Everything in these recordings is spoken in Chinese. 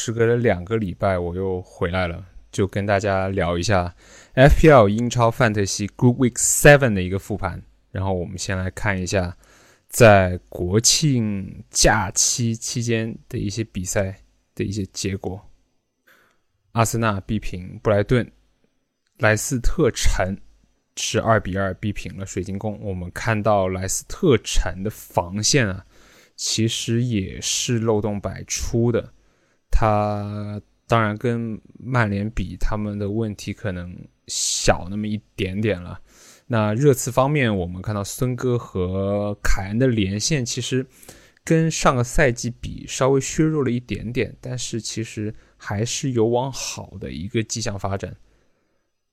时隔了两个礼拜，我又回来了，就跟大家聊一下 FPL 英超范特西 Group Week Seven 的一个复盘。然后我们先来看一下在国庆假期期间的一些比赛的一些结果。阿森纳逼平布莱顿，莱斯特城是二比二逼平了水晶宫。我们看到莱斯特城的防线啊，其实也是漏洞百出的。他当然跟曼联比，他们的问题可能小那么一点点了。那热刺方面，我们看到孙哥和凯恩的连线其实跟上个赛季比稍微削弱了一点点，但是其实还是有往好的一个迹象发展。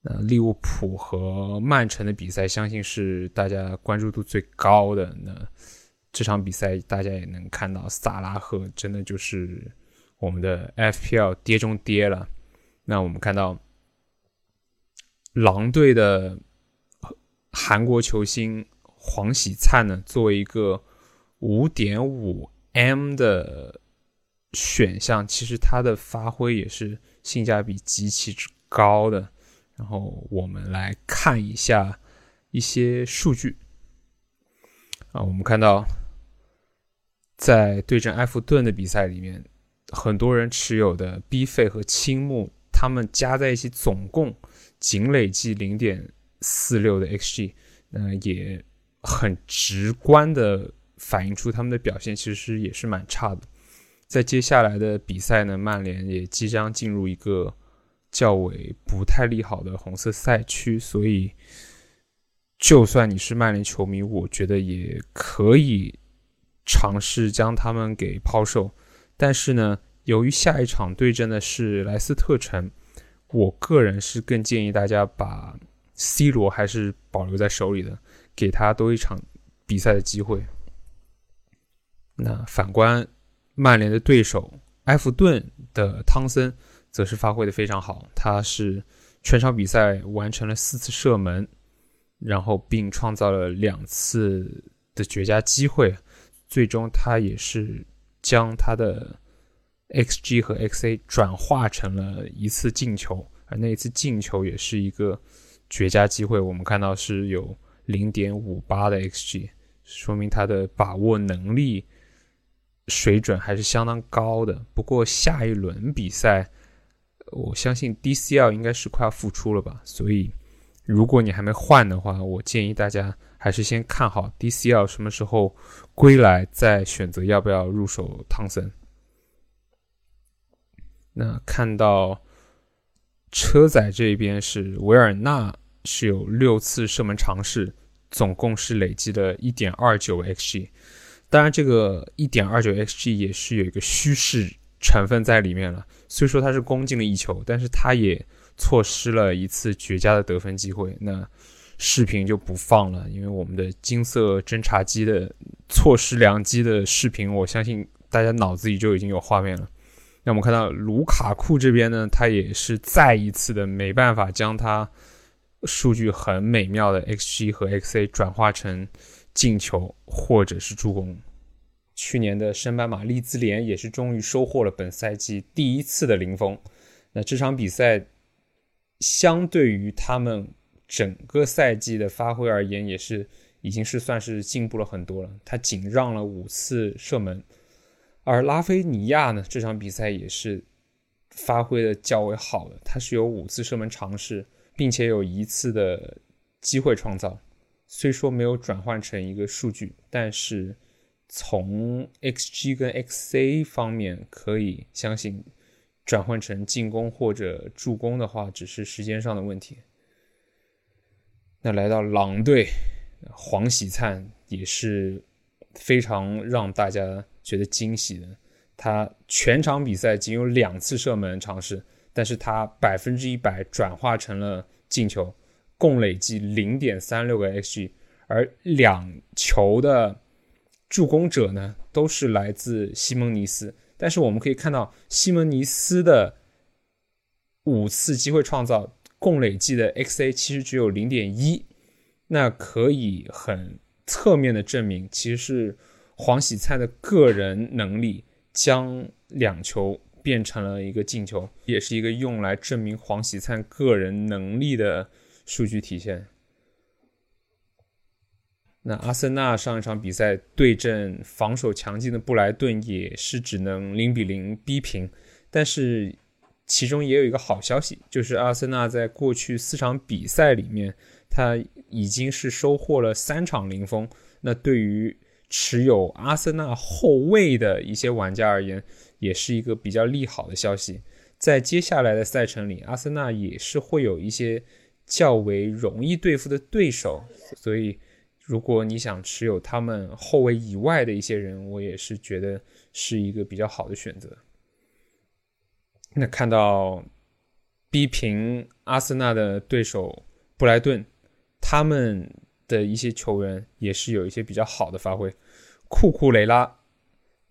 那利物浦和曼城的比赛，相信是大家关注度最高的。那这场比赛大家也能看到，萨拉赫真的就是。我们的 FPL 跌中跌了，那我们看到狼队的韩国球星黄喜灿呢，作为一个五点五 M 的选项，其实他的发挥也是性价比极其之高的。然后我们来看一下一些数据啊，我们看到在对阵埃弗顿的比赛里面。很多人持有的 B 费和青木，他们加在一起总共仅累计零点四六的 XG，那也很直观的反映出他们的表现其实也是蛮差的。在接下来的比赛呢，曼联也即将进入一个较为不太利好的红色赛区，所以就算你是曼联球迷，我觉得也可以尝试将他们给抛售。但是呢，由于下一场对阵的是莱斯特城，我个人是更建议大家把 C 罗还是保留在手里的，给他多一场比赛的机会。那反观曼联的对手埃弗顿的汤森，则是发挥的非常好，他是全场比赛完成了四次射门，然后并创造了两次的绝佳机会，最终他也是。将他的 xG 和 xa 转化成了一次进球，而那一次进球也是一个绝佳机会。我们看到是有零点五八的 xG，说明他的把握能力水准还是相当高的。不过下一轮比赛，我相信 DCL 应该是快要复出了吧，所以如果你还没换的话，我建议大家。还是先看好 DCL 什么时候归来，再选择要不要入手汤森。那看到车载这边是维尔纳是有六次射门尝试，总共是累积的一点二九 xg。当然，这个一点二九 xg 也是有一个虚势成分在里面了。虽说他是攻进了一球，但是他也错失了一次绝佳的得分机会。那。视频就不放了，因为我们的金色侦察机的错失良机的视频，我相信大家脑子里就已经有画面了。那我们看到卢卡库这边呢，他也是再一次的没办法将他数据很美妙的 xG 和 xa 转化成进球或者是助攻。去年的升班马利兹联也是终于收获了本赛季第一次的零封。那这场比赛相对于他们。整个赛季的发挥而言，也是已经是算是进步了很多了。他仅让了五次射门，而拉菲尼亚呢，这场比赛也是发挥的较为好的。他是有五次射门尝试，并且有一次的机会创造。虽说没有转换成一个数据，但是从 xG 跟 xa 方面可以相信，转换成进攻或者助攻的话，只是时间上的问题。那来到狼队，黄喜灿也是非常让大家觉得惊喜的。他全场比赛仅有两次射门尝试，但是他百分之一百转化成了进球，共累计零点三六个 xg，而两球的助攻者呢，都是来自西蒙尼斯。但是我们可以看到，西蒙尼斯的五次机会创造。共累计的 XA 其实只有零点一，那可以很侧面的证明，其实是黄喜灿的个人能力将两球变成了一个进球，也是一个用来证明黄喜灿个人能力的数据体现。那阿森纳上一场比赛对阵防守强劲的布莱顿，也是只能零比零逼平。但是其中也有一个好消息，就是阿森纳在过去四场比赛里面，他已经是收获了三场零封。那对于持有阿森纳后卫的一些玩家而言，也是一个比较利好的消息。在接下来的赛程里，阿森纳也是会有一些较为容易对付的对手，所以。如果你想持有他们后卫以外的一些人，我也是觉得是一个比较好的选择。那看到逼平阿森纳的对手布莱顿，他们的一些球员也是有一些比较好的发挥。库库雷拉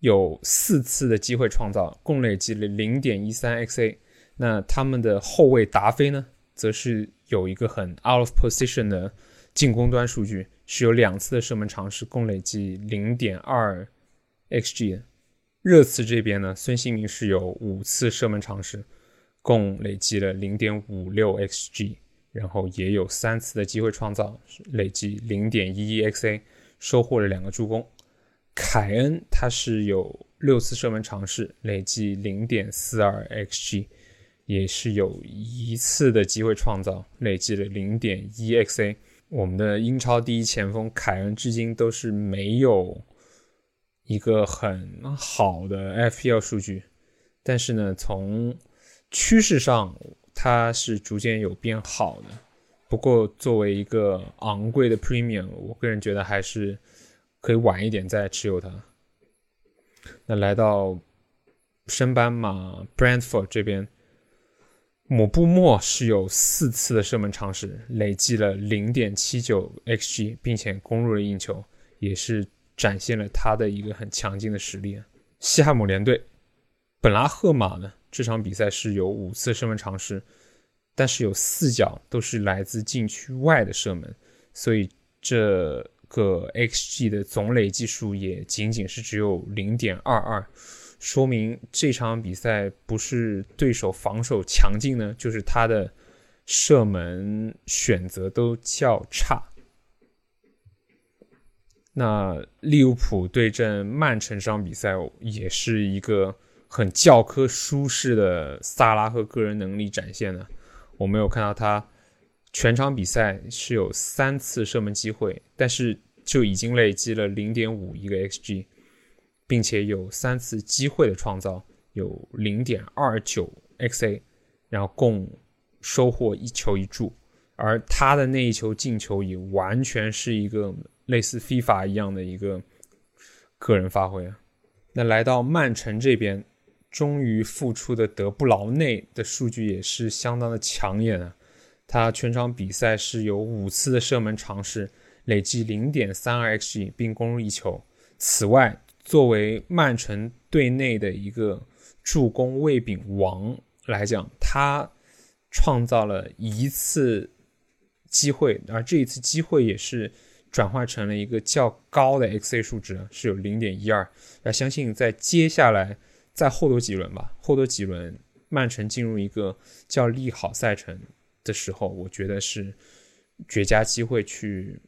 有四次的机会创造，共累积了零点一三 xA。那他们的后卫达菲呢，则是有一个很 out of position 的进攻端数据。是有两次的射门尝试，共累计零点二 xg。热刺这边呢，孙兴民是有五次射门尝试，共累计了零点五六 xg，然后也有三次的机会创造，累计零点一一 xa，收获了两个助攻。凯恩他是有六次射门尝试，累计零点四二 xg，也是有一次的机会创造，累计了零点一 xa。我们的英超第一前锋凯恩至今都是没有一个很好的 FPL 数据，但是呢，从趋势上它是逐渐有变好的。不过作为一个昂贵的 Premium，我个人觉得还是可以晚一点再持有它。那来到升班马 Brentford 这边。姆布莫是有四次的射门尝试，累计了零点七九 xg，并且攻入了一球，也是展现了他的一个很强劲的实力。西汉姆联队本拉赫马呢，这场比赛是有五次射门尝试，但是有四脚都是来自禁区外的射门，所以这个 xg 的总累计数也仅仅是只有零点二二。说明这场比赛不是对手防守强劲呢，就是他的射门选择都较差。那利物浦对阵曼城这场比赛也是一个很教科书式的萨拉赫个人能力展现的。我没有看到他全场比赛是有三次射门机会，但是就已经累积了零点五一个 xg。并且有三次机会的创造，有零点二九 xa，然后共收获一球一助，而他的那一球进球也完全是一个类似 FIFA 一样的一个个人发挥啊。那来到曼城这边，终于复出的德布劳内的数据也是相当的抢眼啊，他全场比赛是有五次的射门尝试，累计零点三二 xg，并攻入一球。此外，作为曼城队内的一个助攻卫饼王来讲，他创造了一次机会，而这一次机会也是转化成了一个较高的 XA 数值，是有零点一二。那相信在接下来再后多几轮吧，后多几轮曼城进入一个较利好赛程的时候，我觉得是绝佳机会去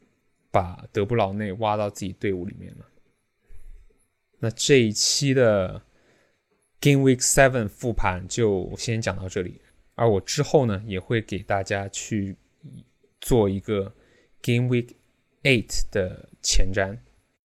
把德布劳内挖到自己队伍里面了。那这一期的 Game Week Seven 复盘就先讲到这里，而我之后呢也会给大家去做一个 Game Week Eight 的前瞻。